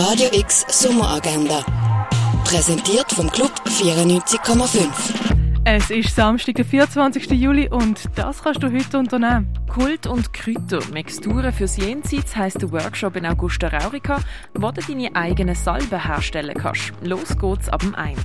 Radio X Sommeragenda. Präsentiert vom Club 94,5. Es ist Samstag, der 24. Juli und das kannst du heute unternehmen. Kult und Kräuter, Mixturen fürs Jenseits heisst der Workshop in Augusta Raurica, wo du deine eigenen Salben herstellen kannst. Los geht's ab dem 1.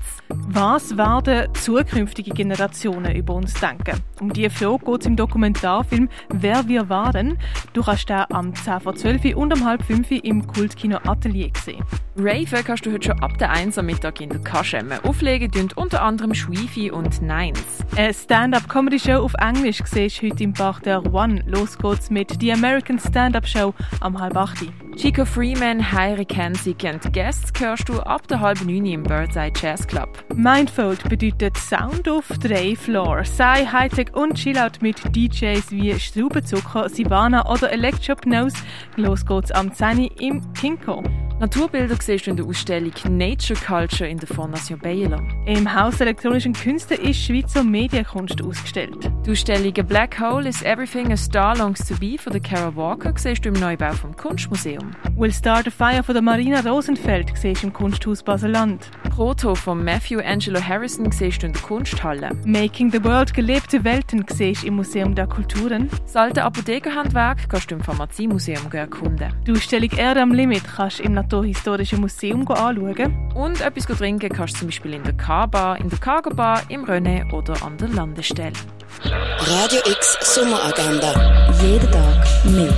Was werden zukünftige Generationen über uns denken? Um diese Frage geht es im Dokumentarfilm Wer wir waren. Du kannst den am 10 vor 12 und um halb 5 im Kultkino Atelier sehen. Raven kannst du heute schon ab der 1 am Mittag in der Kaschemme. Auflegen tun unter anderem Schweifi und Nines. Eine Stand-up-Comedy-Show auf Englisch siehst du heute im Park der One. Los geht's mit The American Stand-up Show am halb 8. Chico Freeman, Heiri Kensig und Guests hörst du ab der halb 9 im Birdseye Jazz Club. Mindfold bedeutet Sound auf drei Floor. Sei Hightech und Chillout mit DJs wie Straubenzucker, Sivana oder Electropnose. Los geht's am 10 im Kinko. Naturbilder siehst du in der Ausstellung Nature Culture in der Fondation Baylor. Im Haus elektronischen Künste ist Schweizer Medienkunst ausgestellt. Die Ausstellung A Black Hole is Everything a Star Longs to Be von der Kara Walker siehst du im Neubau vom Kunstmuseum. Will Start a Fire von der Marina Rosenfeld siehst du im Kunsthaus Baseland. Proto von Matthew Angelo Harrison siehst du in der Kunsthalle. Making the World gelebte Welten siehst du im Museum der Kulturen. Das alte Apothekerhandwerk kannst du im Pharmaziemuseum erkunden. Die Ausstellung Erde am Limit kannst du im Naturhistorischen Museum anschauen. Und etwas trinken kannst du zum Beispiel in der K-Bar, in der Cargo Bar, im René oder an der Landestelle. Radio X Sommeragenda. Jeden Tag mehr.